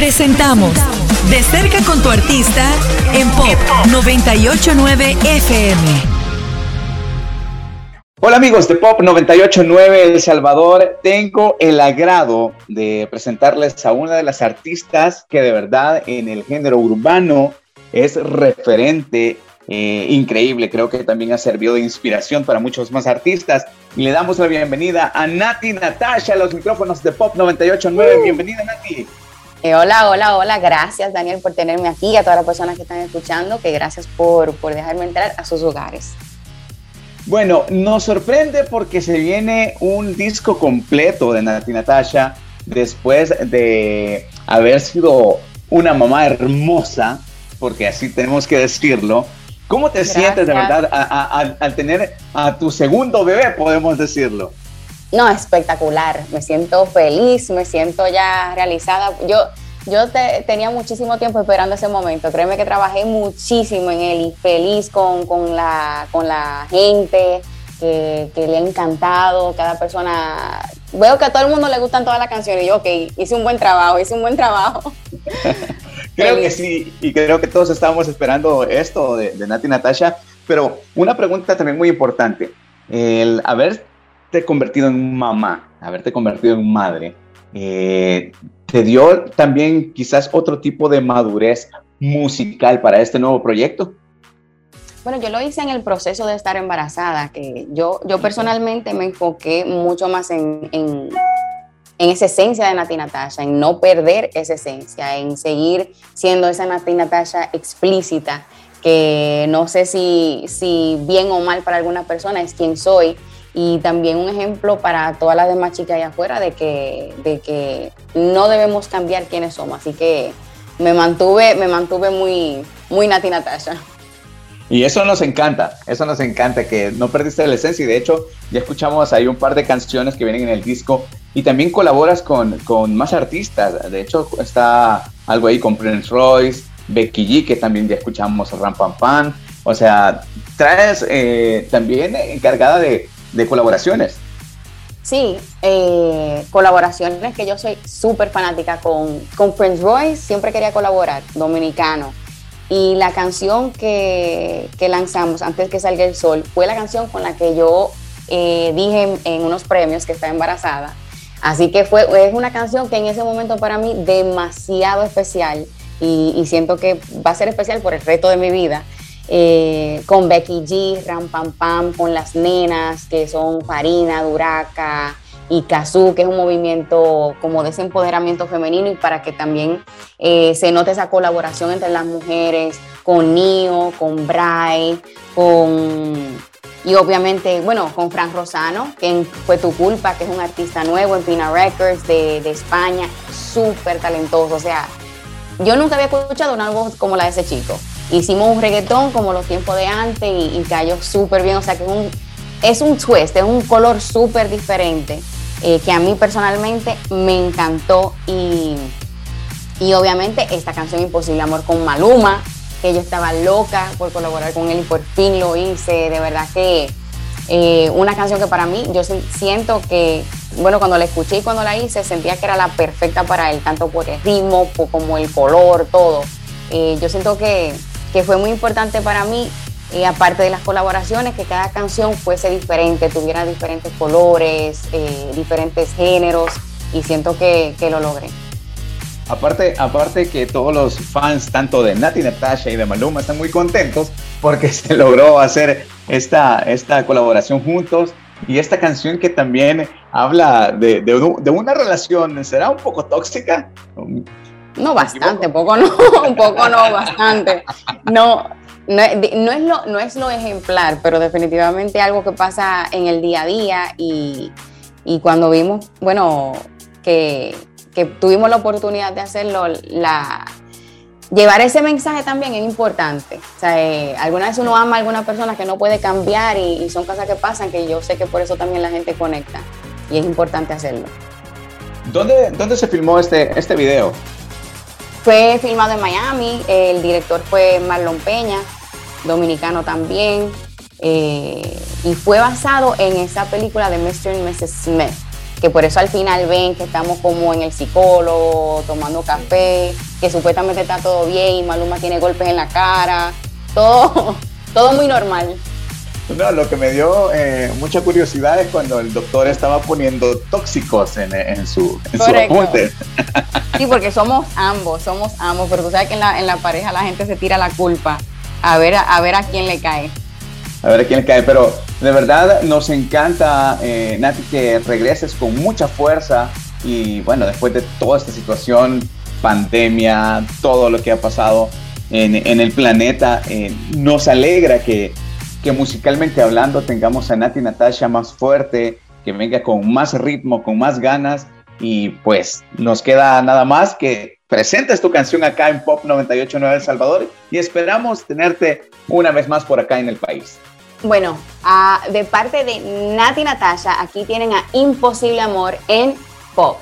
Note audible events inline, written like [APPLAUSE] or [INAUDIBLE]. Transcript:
Presentamos De cerca con tu artista en Pop 989 FM. Hola amigos de Pop 989 El Salvador, tengo el agrado de presentarles a una de las artistas que de verdad en el género urbano es referente eh, increíble. Creo que también ha servido de inspiración para muchos más artistas. Y le damos la bienvenida a Nati Natasha, a los micrófonos de Pop 989. Uh. Bienvenida, Nati. Eh, hola, hola, hola. Gracias, Daniel, por tenerme aquí. A todas las personas que están escuchando, que gracias por, por dejarme entrar a sus hogares. Bueno, nos sorprende porque se viene un disco completo de Nati Natasha después de haber sido una mamá hermosa, porque así tenemos que decirlo, ¿Cómo te sientes de verdad al tener a tu segundo bebé, podemos decirlo? No, espectacular. Me siento feliz, me siento ya realizada. Yo, yo tenía muchísimo tiempo esperando ese momento. Créeme que trabajé muchísimo en él y feliz con, con, la, con la gente que, le ha encantado. Cada persona. Veo que a todo el mundo le gustan todas las canciones. Y yo, ok, hice un buen trabajo, hice un buen trabajo. [LAUGHS] creo que sí, y creo que todos estábamos esperando esto de, Nati Natasha, pero una pregunta también muy importante, el convertido en mamá, haberte convertido en madre, eh, ¿te dio también quizás otro tipo de madurez musical para este nuevo proyecto? Bueno, yo lo hice en el proceso de estar embarazada, que yo, yo personalmente me enfoqué mucho más en en esa esencia de Nati Natasha, en no perder esa esencia, en seguir siendo esa Nati Natasha explícita, que no sé si, si bien o mal para algunas personas es quien soy, y también un ejemplo para todas las demás chicas allá afuera de que, de que no debemos cambiar quiénes somos. Así que me mantuve, me mantuve muy, muy Nati Natasha. Y eso nos encanta, eso nos encanta, que no perdiste la esencia. Y de hecho, ya escuchamos ahí un par de canciones que vienen en el disco. Y también colaboras con, con más artistas. De hecho, está algo ahí con Prince Royce, Becky G, que también ya escuchamos Ram Pam Pam. O sea, traes eh, también encargada de, de colaboraciones. Sí, eh, colaboraciones que yo soy súper fanática con, con Prince Royce, siempre quería colaborar, dominicano. Y la canción que, lanzamos antes que salga el sol fue la canción con la que yo eh, dije en, unos premios que estaba embarazada. Así que fue, es una canción que en ese momento para mí demasiado especial y, siento que va a ser especial por el resto de mi vida. Eh, con Becky G, Ram Pam Pam, con las nenas que son Farina, Duraca, y Kazoo, que es un movimiento como de ese empoderamiento femenino y para que también eh, se note esa colaboración entre las mujeres, con Nio, con Bray, con... Y obviamente, bueno, con Fran Rosano, que fue tu culpa, que es un artista nuevo en Pina Records de, España, súper talentoso. O sea, yo nunca había escuchado una voz como la de ese chico. Hicimos un reggaetón como los tiempos de antes y, cayó súper bien. O sea, que es un, es un twist, es un color súper diferente eh, que a mí personalmente me encantó y, y obviamente esta canción Imposible Amor con Maluma, que yo estaba loca por colaborar con él y por fin lo hice, de verdad que eh, una canción que para mí yo siento que, bueno, cuando la escuché y cuando la hice sentía que era la perfecta para él, tanto por el ritmo como el color, todo. Eh, yo siento que, que fue muy importante para mí y aparte de las colaboraciones, que cada canción fuese diferente, tuviera diferentes colores, eh, diferentes géneros, y siento que, que, lo logré. Aparte, aparte que todos los fans, tanto de Nati Natasha y de Maluma, están muy contentos porque [LAUGHS] se logró hacer esta, esta colaboración juntos y esta canción que también habla de, de, de una relación, ¿será un poco tóxica? No, bastante, poco no, [LAUGHS] un poco no, bastante. No, no, es lo, no es lo ejemplar, pero definitivamente algo que pasa en el día a día y, cuando vimos, bueno, que, tuvimos la oportunidad de hacerlo, la, llevar ese mensaje también es importante. O sea, eh, alguna vez uno ama a alguna persona que no puede cambiar y, son cosas que pasan que yo sé que por eso también la gente conecta y es importante hacerlo. ¿Dónde, dónde se filmó este, este video? Fue filmado en Miami, el director fue Marlon Peña, dominicano también. Eh, y fue basado en esa película de Mr. y Mrs. Smith, que por eso al final ven que estamos como en el psicólogo, tomando café, que supuestamente está todo bien y Maluma tiene golpes en la cara, todo, [LAUGHS] todo muy normal. No, lo que me dio eh, mucha curiosidad es cuando el doctor estaba poniendo tóxicos en, su, en apunte. [LAUGHS] Sí, porque somos ambos, somos ambos, pero tú sabes que en la, en la pareja la gente se tira la culpa a ver, a ver a quién le cae. A ver a quién le cae, pero de verdad nos encanta, eh, Nati, que regreses con mucha fuerza y bueno, después de toda esta situación, pandemia, todo lo que ha pasado en, en el planeta, eh, nos alegra que que musicalmente hablando tengamos a Nati Natasha más fuerte, que venga con más ritmo, con más ganas y pues nos queda nada más que presentes tu canción acá en Pop 98.9 El Salvador y esperamos tenerte una vez más por acá en el país. Bueno, de parte de Nati Natasha, aquí tienen a Imposible Amor en Pop